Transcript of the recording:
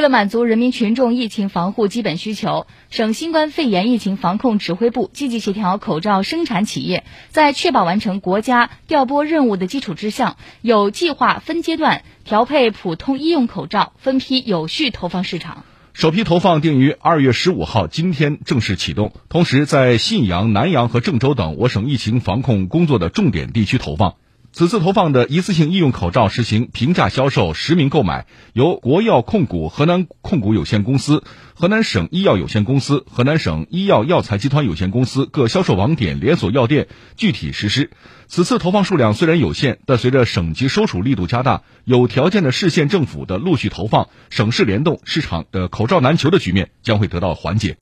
为了满足人民群众疫情防护基本需求，省新冠肺炎疫情防控指挥部积极协调口罩生产企业，在确保完成国家调拨任务的基础之上，有计划、分阶段调配普通医用口罩，分批有序投放市场。首批投放定于二月十五号今天正式启动，同时在信阳、南阳和郑州等我省疫情防控工作的重点地区投放。此次投放的一次性医用口罩实行平价销售、实名购买，由国药控股河南控股有限公司、河南省医药有限公司、河南省医药药材集团有限公司各销售网点、连锁药店具体实施。此次投放数量虽然有限，但随着省级收储力度加大，有条件的市县政府的陆续投放，省市联动，市场的口罩难求的局面将会得到缓解。